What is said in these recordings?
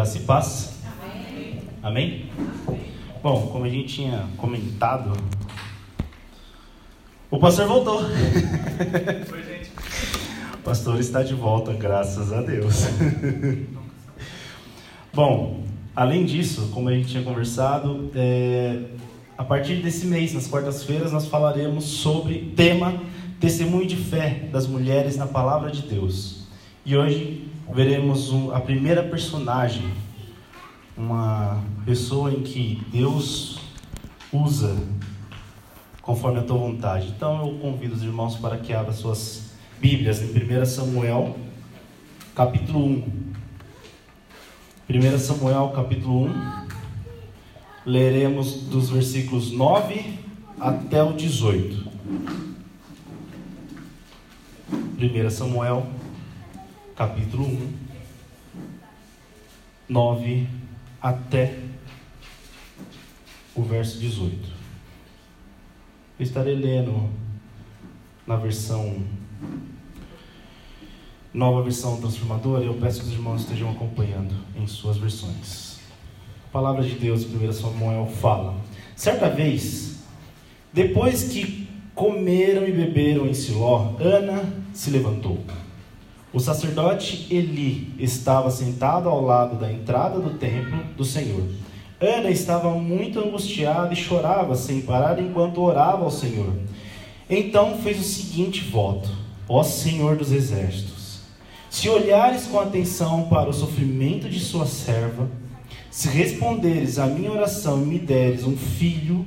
Graça e paz. Amém. Amém? Bom, como a gente tinha comentado, o pastor voltou. Oi, gente. O pastor está de volta, graças a Deus. Bom, além disso, como a gente tinha conversado, é, a partir desse mês, nas quartas-feiras, nós falaremos sobre tema testemunho de fé das mulheres na palavra de Deus. E hoje veremos um, a primeira personagem, uma pessoa em que Deus usa conforme a tua vontade. Então eu convido os irmãos para que abram suas Bíblias em 1 Samuel, capítulo 1. 1 Samuel, capítulo 1. Leremos dos versículos 9 até o 18. 1 Samuel, capítulo 1, 9 até o verso 18. Eu estarei lendo na versão nova versão transformadora, eu peço que os irmãos estejam acompanhando em suas versões. A palavra de Deus, 1 Samuel, fala: Certa vez, depois que comeram e beberam em Siló, Ana se levantou o sacerdote Eli estava sentado ao lado da entrada do templo do Senhor. Ana estava muito angustiada e chorava sem parar enquanto orava ao Senhor. Então fez o seguinte voto: Ó Senhor dos exércitos, se olhares com atenção para o sofrimento de sua serva, se responderes à minha oração e me deres um filho,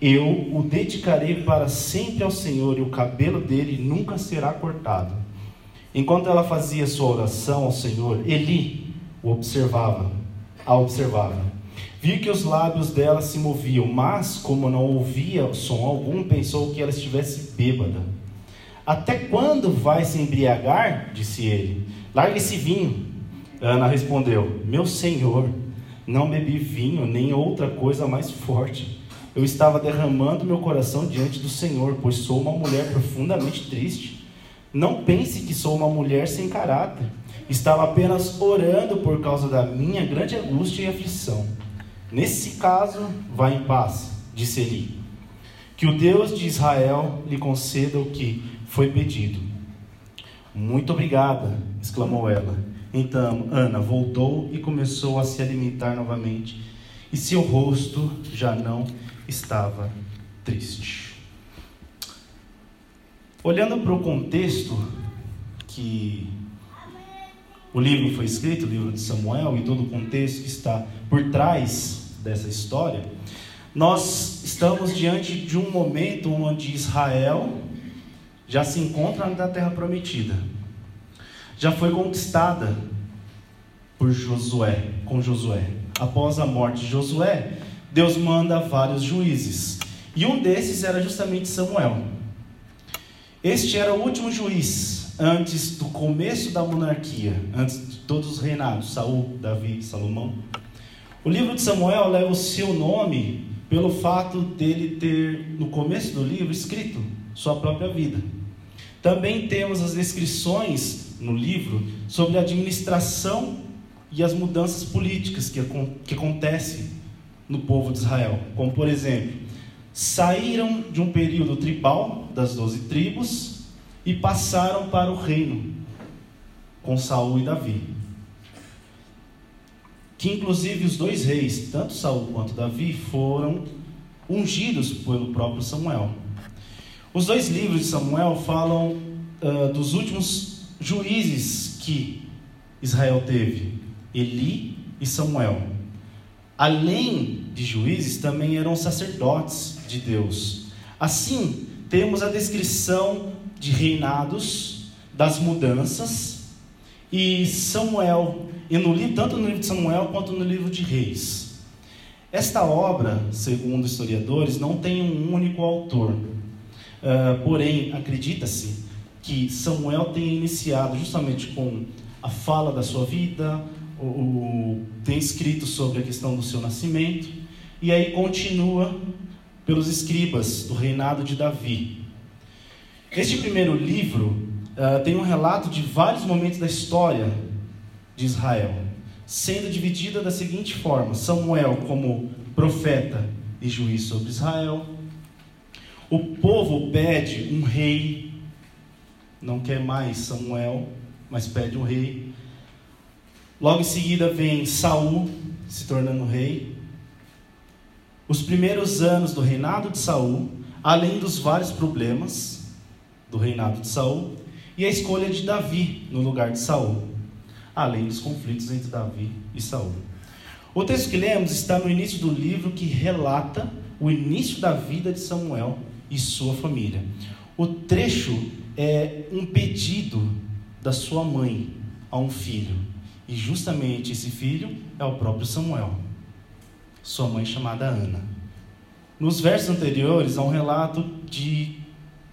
eu o dedicarei para sempre ao Senhor e o cabelo dele nunca será cortado. Enquanto ela fazia sua oração ao Senhor, Eli o observava, a observava. Viu que os lábios dela se moviam, mas como não ouvia som algum, pensou que ela estivesse bêbada. Até quando vai se embriagar? disse ele. Largue esse vinho. Ana respondeu: Meu senhor, não bebi vinho nem outra coisa mais forte. Eu estava derramando meu coração diante do Senhor, pois sou uma mulher profundamente triste. Não pense que sou uma mulher sem caráter. Estava apenas orando por causa da minha grande angústia e aflição. Nesse caso, vá em paz, disse Eli. Que o Deus de Israel lhe conceda o que foi pedido. Muito obrigada, exclamou ela. Então Ana voltou e começou a se alimentar novamente, e seu rosto já não estava triste. Olhando para o contexto que o livro foi escrito, o livro de Samuel, e todo o contexto que está por trás dessa história, nós estamos diante de um momento onde Israel já se encontra na terra prometida. Já foi conquistada por Josué, com Josué. Após a morte de Josué, Deus manda vários juízes. E um desses era justamente Samuel. Este era o último juiz antes do começo da monarquia, antes de todos os reinados, Saul, Davi, Salomão. O livro de Samuel leva o seu nome pelo fato dele ter, no começo do livro, escrito sua própria vida. Também temos as descrições no livro sobre a administração e as mudanças políticas que, que acontecem no povo de Israel. Como, por exemplo, saíram de um período tribal, das doze tribos, e passaram para o reino, com Saul e Davi. Que inclusive os dois reis, tanto Saul quanto Davi, foram ungidos pelo próprio Samuel. Os dois livros de Samuel falam uh, dos últimos juízes que Israel teve, Eli e Samuel. Além de juízes, também eram sacerdotes de Deus. Assim, temos a descrição de reinados, das mudanças, e Samuel, e no tanto no livro de Samuel quanto no livro de Reis. Esta obra, segundo historiadores, não tem um único autor. Uh, porém, acredita-se que Samuel tenha iniciado justamente com a fala da sua vida, o, o, tem escrito sobre a questão do seu nascimento, e aí continua pelos escribas do reinado de Davi. Este primeiro livro uh, tem um relato de vários momentos da história de Israel, sendo dividida da seguinte forma: Samuel como profeta e juiz sobre Israel. O povo pede um rei, não quer mais Samuel, mas pede um rei. Logo em seguida vem Saul se tornando rei. Os primeiros anos do reinado de Saul, além dos vários problemas do reinado de Saul, e a escolha de Davi no lugar de Saul, além dos conflitos entre Davi e Saul. O texto que lemos está no início do livro que relata o início da vida de Samuel e sua família. O trecho é um pedido da sua mãe a um filho, e justamente esse filho é o próprio Samuel, sua mãe chamada Ana. Nos versos anteriores há um relato de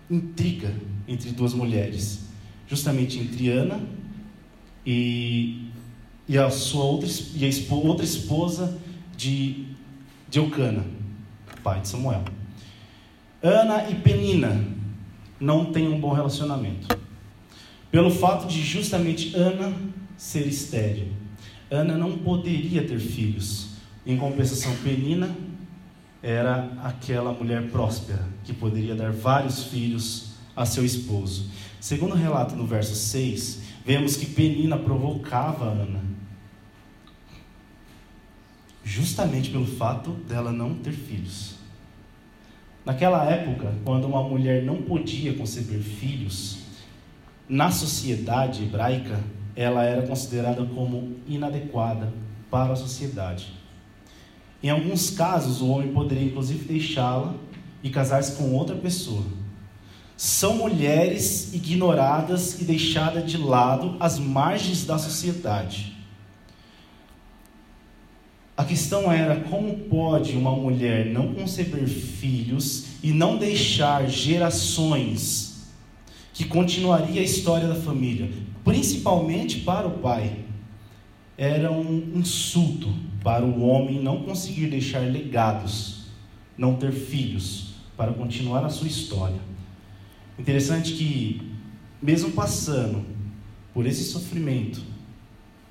intriga entre duas mulheres justamente entre Ana e, e a sua outra, e a outra esposa de, de Eucana, pai de Samuel. Ana e Penina não têm um bom relacionamento. Pelo fato de justamente Ana ser estéril. Ana não poderia ter filhos. Em compensação, Penina era aquela mulher próspera que poderia dar vários filhos a seu esposo. Segundo o relato no verso 6, vemos que Penina provocava Ana, justamente pelo fato dela não ter filhos. Naquela época, quando uma mulher não podia conceber filhos, na sociedade hebraica, ela era considerada como inadequada para a sociedade. Em alguns casos, o homem poderia inclusive deixá-la e casar-se com outra pessoa são mulheres ignoradas e deixadas de lado às margens da sociedade. A questão era como pode uma mulher não conceber filhos e não deixar gerações que continuaria a história da família, principalmente para o pai. Era um insulto para o homem não conseguir deixar legados, não ter filhos para continuar a sua história. Interessante que, mesmo passando por esse sofrimento,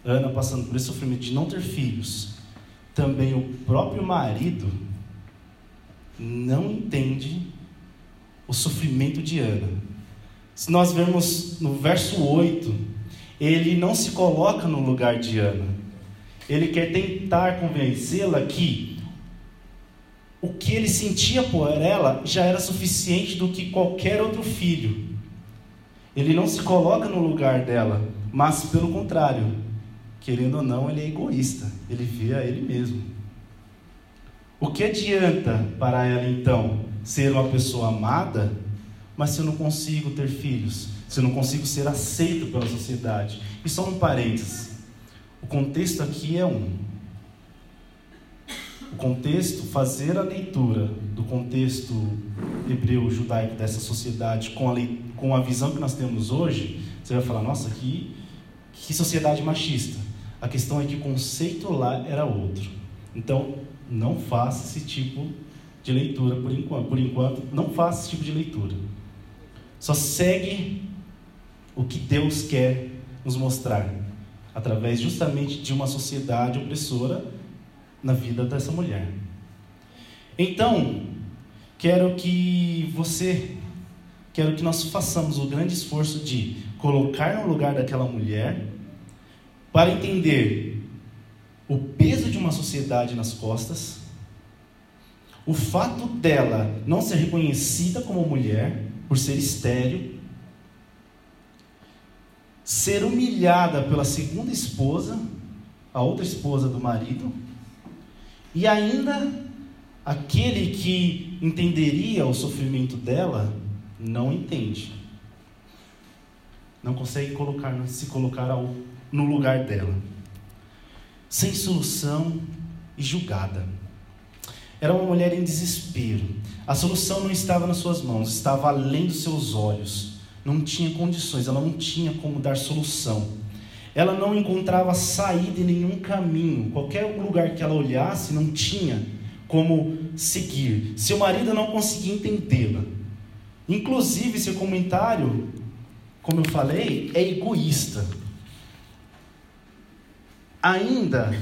Ana passando por esse sofrimento de não ter filhos, também o próprio marido não entende o sofrimento de Ana. Se nós vermos no verso 8, ele não se coloca no lugar de Ana. Ele quer tentar convencê-la que o que ele sentia por ela já era suficiente do que qualquer outro filho. Ele não se coloca no lugar dela, mas pelo contrário, querendo ou não, ele é egoísta, ele vê a ele mesmo. O que adianta para ela então ser uma pessoa amada, mas se eu não consigo ter filhos, se eu não consigo ser aceito pela sociedade? E só um parênteses: o contexto aqui é um, o contexto, fazer a leitura do contexto hebreu judaico dessa sociedade com a, com a visão que nós temos hoje, você vai falar, nossa, que, que sociedade machista. A questão é que o conceito lá era outro. Então, não faça esse tipo de leitura por enquanto. Por enquanto, não faça esse tipo de leitura. Só segue o que Deus quer nos mostrar através justamente de uma sociedade opressora na vida dessa mulher. Então, quero que você, quero que nós façamos o grande esforço de colocar no lugar daquela mulher para entender o peso de uma sociedade nas costas, o fato dela não ser reconhecida como mulher por ser estéril, ser humilhada pela segunda esposa, a outra esposa do marido, e ainda aquele que entenderia o sofrimento dela não entende. não consegue colocar, se colocar ao, no lugar dela. Sem solução e julgada. Era uma mulher em desespero. A solução não estava nas suas mãos, estava além dos seus olhos. Não tinha condições, ela não tinha como dar solução. Ela não encontrava saída em nenhum caminho. Qualquer lugar que ela olhasse, não tinha como seguir. Seu marido não conseguia entendê-la. Inclusive, seu comentário, como eu falei, é egoísta. Ainda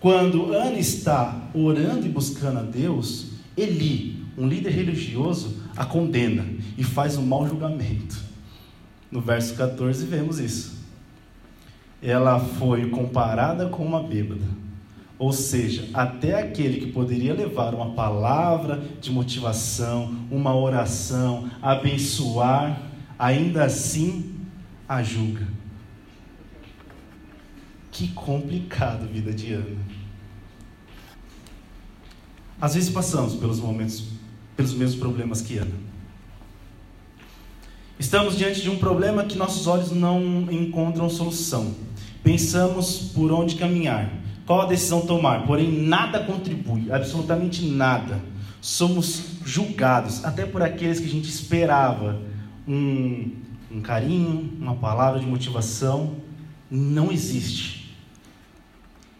quando Ana está orando e buscando a Deus, Eli, um líder religioso, a condena e faz um mau julgamento. No verso 14 vemos isso. Ela foi comparada com uma bêbada. Ou seja, até aquele que poderia levar uma palavra de motivação, uma oração, abençoar, ainda assim a julga. Que complicado vida de Ana. Às vezes passamos pelos momentos, pelos mesmos problemas que Ana. Estamos diante de um problema que nossos olhos não encontram solução. Pensamos por onde caminhar, qual a decisão tomar, porém nada contribui, absolutamente nada. Somos julgados, até por aqueles que a gente esperava um, um carinho, uma palavra de motivação, não existe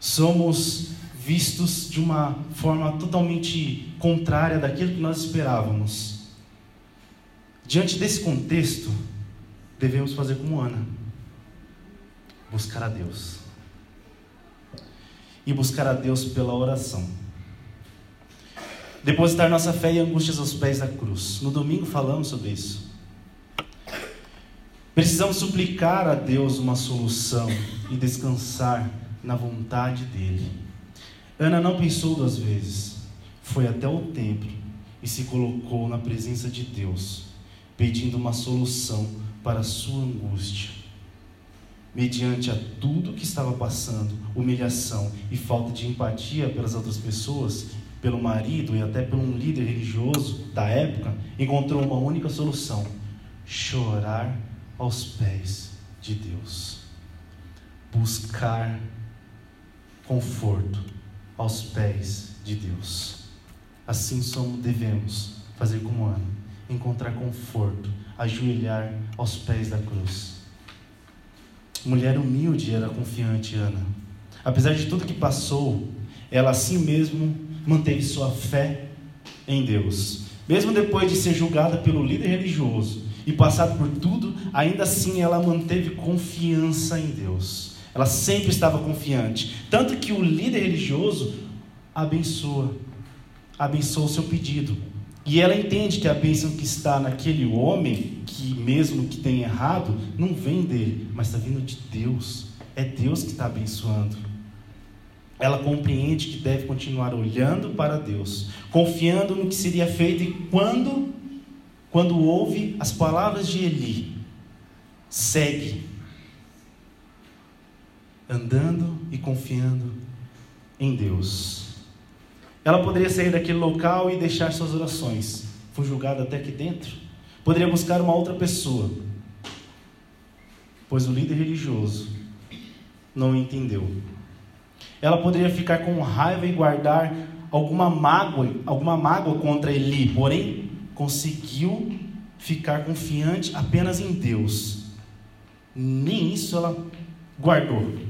somos vistos de uma forma totalmente contrária daquilo que nós esperávamos. Diante desse contexto, devemos fazer como Ana: buscar a Deus. E buscar a Deus pela oração. Depositar nossa fé e angústias aos pés da cruz. No domingo falamos sobre isso. Precisamos suplicar a Deus uma solução e descansar na vontade dele. Ana não pensou duas vezes, foi até o templo e se colocou na presença de Deus, pedindo uma solução para a sua angústia. Mediante a tudo que estava passando, humilhação e falta de empatia pelas outras pessoas, pelo marido e até por um líder religioso da época, encontrou uma única solução: chorar aos pés de Deus. Buscar conforto aos pés de Deus. Assim somos, devemos fazer como Ana, encontrar conforto, ajoelhar aos pés da cruz. Mulher humilde era confiante, Ana. Apesar de tudo que passou, ela assim mesmo manteve sua fé em Deus. Mesmo depois de ser julgada pelo líder religioso e passado por tudo, ainda assim ela manteve confiança em Deus. Ela sempre estava confiante. Tanto que o líder religioso abençoa, abençoa o seu pedido. E ela entende que a bênção que está naquele homem, que mesmo que tenha errado, não vem dele, mas está vindo de Deus. É Deus que está abençoando. Ela compreende que deve continuar olhando para Deus, confiando no que seria feito e quando, quando ouve as palavras de Eli, segue andando e confiando em Deus. Ela poderia sair daquele local e deixar suas orações. Foi julgada até aqui dentro. Poderia buscar uma outra pessoa. Pois o líder religioso não entendeu. Ela poderia ficar com raiva e guardar alguma mágoa, alguma mágoa contra Eli, porém conseguiu ficar confiante apenas em Deus. Nem isso ela guardou.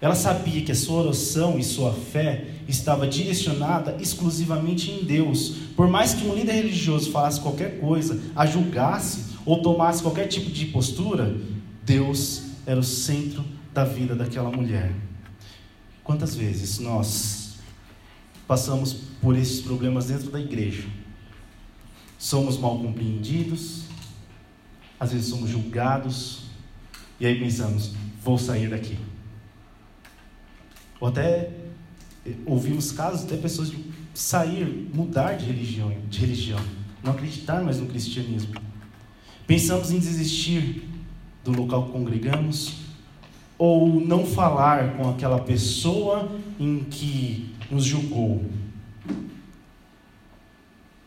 Ela sabia que a sua oração e sua fé estava direcionada exclusivamente em Deus. Por mais que um líder religioso falasse qualquer coisa, a julgasse ou tomasse qualquer tipo de postura, Deus era o centro da vida daquela mulher. Quantas vezes nós passamos por esses problemas dentro da igreja? Somos mal compreendidos, às vezes somos julgados, e aí pensamos: vou sair daqui. Ou até eh, ouvimos casos até pessoas de sair, mudar de religião, de religião, não acreditar mais no cristianismo. Pensamos em desistir do local que congregamos ou não falar com aquela pessoa em que nos julgou.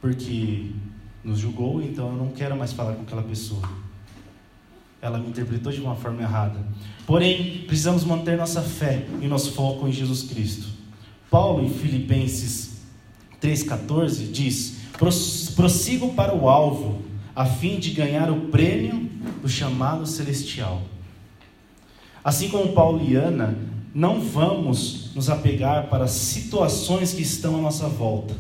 Porque nos julgou, então eu não quero mais falar com aquela pessoa. Ela me interpretou de uma forma errada. Porém, precisamos manter nossa fé e nosso foco em Jesus Cristo. Paulo, em Filipenses 3,14, diz: Prossigo para o alvo, a fim de ganhar o prêmio do chamado celestial. Assim como Paulo e Ana, não vamos nos apegar para situações que estão à nossa volta,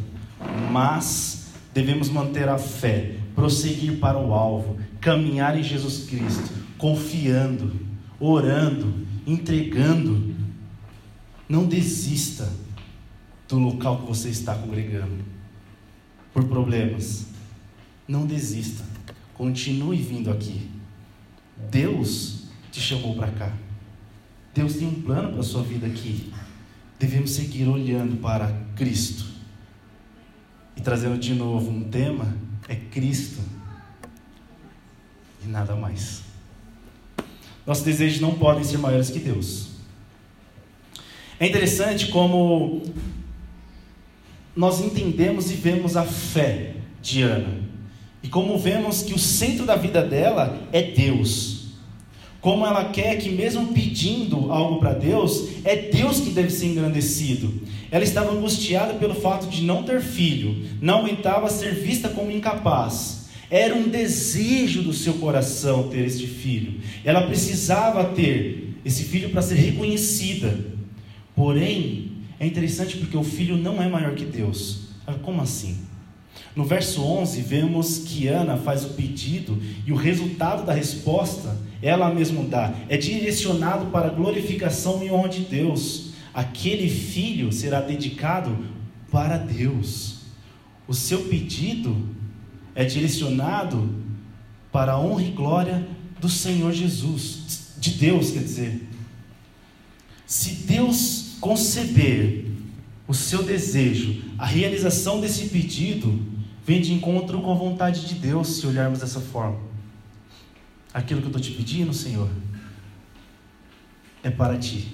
mas devemos manter a fé, prosseguir para o alvo, caminhar em Jesus Cristo, confiando, orando, entregando. Não desista do local que você está congregando por problemas. Não desista. Continue vindo aqui. Deus te chamou para cá. Deus tem um plano para a sua vida aqui. Devemos seguir olhando para Cristo. E trazendo de novo um tema: é Cristo e nada mais. Nossos desejos não podem ser maiores que Deus. É interessante como nós entendemos e vemos a fé de Ana. E como vemos que o centro da vida dela é Deus. Como ela quer que, mesmo pedindo algo para Deus, é Deus que deve ser engrandecido. Ela estava angustiada pelo fato de não ter filho, não aguentava ser vista como incapaz. Era um desejo do seu coração ter este filho. Ela precisava ter esse filho para ser reconhecida. Porém, é interessante porque o filho não é maior que Deus. Como assim? No verso 11, vemos que Ana faz o pedido e o resultado da resposta ela mesma dá. É direcionado para a glorificação e honra de Deus. Aquele filho será dedicado para Deus. O seu pedido é direcionado para a honra e glória do Senhor Jesus, de Deus, quer dizer. Se Deus conceber o seu desejo, a realização desse pedido, vem de encontro com a vontade de Deus, se olharmos dessa forma. Aquilo que eu estou te pedindo, Senhor, é para ti,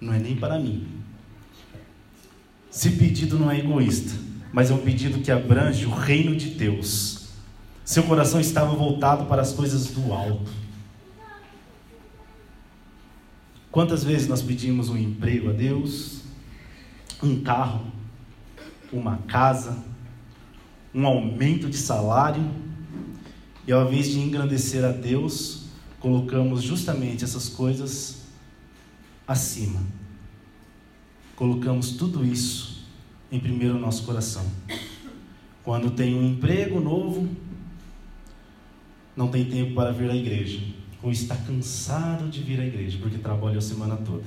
não é nem para mim. Esse pedido não é egoísta, mas é um pedido que abrange o reino de Deus. Seu coração estava voltado para as coisas do alto. Quantas vezes nós pedimos um emprego a Deus, um carro, uma casa, um aumento de salário, e ao invés de engrandecer a Deus, colocamos justamente essas coisas acima. Colocamos tudo isso em primeiro no nosso coração. Quando tem um emprego novo, não tem tempo para vir à igreja, ou está cansado de vir à igreja porque trabalha a semana toda.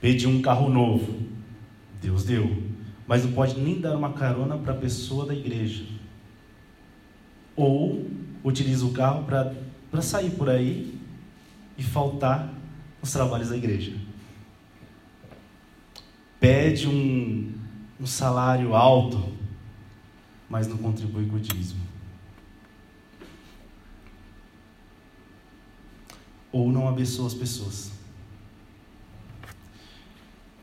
Pediu um carro novo, Deus deu, mas não pode nem dar uma carona para a pessoa da igreja. Ou utiliza o carro para sair por aí e faltar os trabalhos da igreja. Pede um, um salário alto, mas não contribui com o dízimo. Ou não abençoa as pessoas.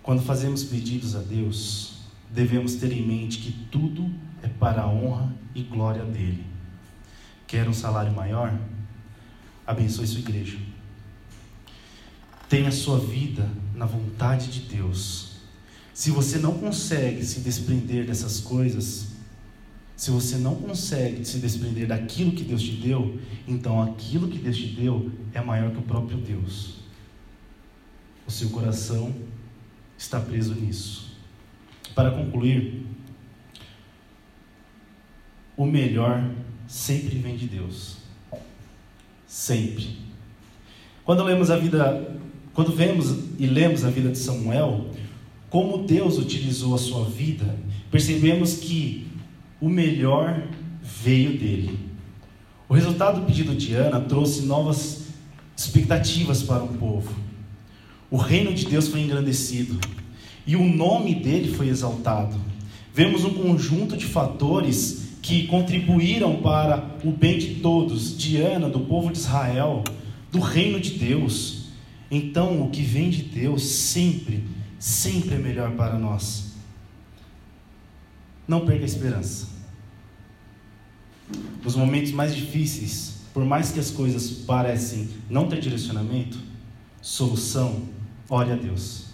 Quando fazemos pedidos a Deus, devemos ter em mente que tudo é para a honra e glória dele. Quer um salário maior? Abençoe sua igreja. Tenha sua vida na vontade de Deus. Se você não consegue se desprender dessas coisas, se você não consegue se desprender daquilo que Deus te deu, então aquilo que Deus te deu é maior que o próprio Deus. O seu coração está preso nisso. Para concluir, o melhor sempre vem de Deus. Sempre. Quando lemos a vida, quando vemos e lemos a vida de Samuel, como Deus utilizou a sua vida, percebemos que o melhor veio dele. O resultado do pedido de Ana trouxe novas expectativas para o povo. O reino de Deus foi engrandecido e o nome dele foi exaltado. Vemos um conjunto de fatores que contribuíram para o bem de todos, de Ana, do povo de Israel, do reino de Deus. Então, o que vem de Deus sempre, sempre é melhor para nós. Não perca a esperança. Nos momentos mais difíceis, por mais que as coisas parecem não ter direcionamento, solução, ore a Deus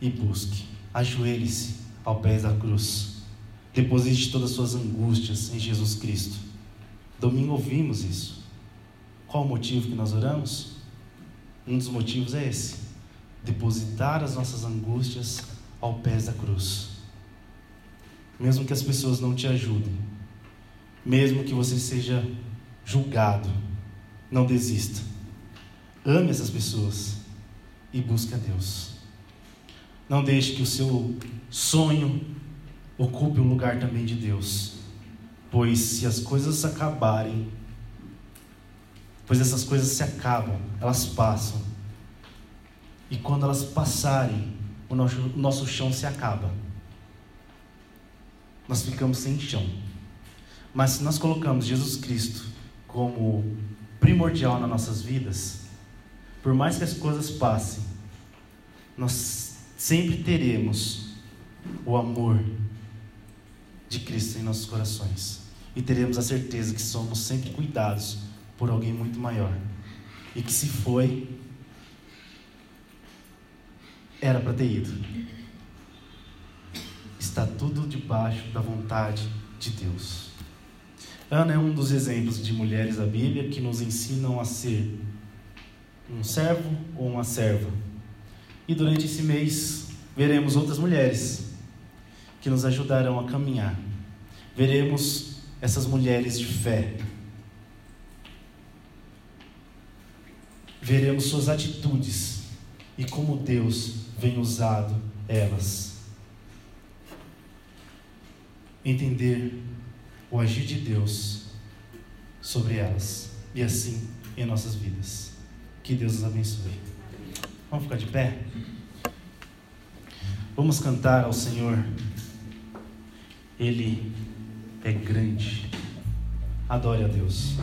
e busque. Ajoelhe-se ao pé da cruz. Deposite todas as suas angústias em Jesus Cristo. Domingo ouvimos isso. Qual o motivo que nós oramos? Um dos motivos é esse: depositar as nossas angústias ao pé da cruz. Mesmo que as pessoas não te ajudem, mesmo que você seja julgado, não desista. Ame essas pessoas e busque a Deus. Não deixe que o seu sonho ocupe o lugar também de Deus. Pois se as coisas acabarem, pois essas coisas se acabam, elas passam. E quando elas passarem, o nosso, o nosso chão se acaba. Nós ficamos sem chão. Mas se nós colocamos Jesus Cristo como primordial nas nossas vidas, por mais que as coisas passem, nós sempre teremos o amor de Cristo em nossos corações e teremos a certeza que somos sempre cuidados por alguém muito maior e que se foi era para ter ido. Está tudo debaixo da vontade de Deus. Ana é um dos exemplos de mulheres da Bíblia que nos ensinam a ser um servo ou uma serva. E durante esse mês veremos outras mulheres que nos ajudarão a caminhar. Veremos essas mulheres de fé. Veremos suas atitudes e como Deus vem usado elas. Entender o agir de Deus sobre elas e assim em nossas vidas. Que Deus os abençoe. Vamos ficar de pé? Vamos cantar ao Senhor. Ele é grande. Adore a Deus.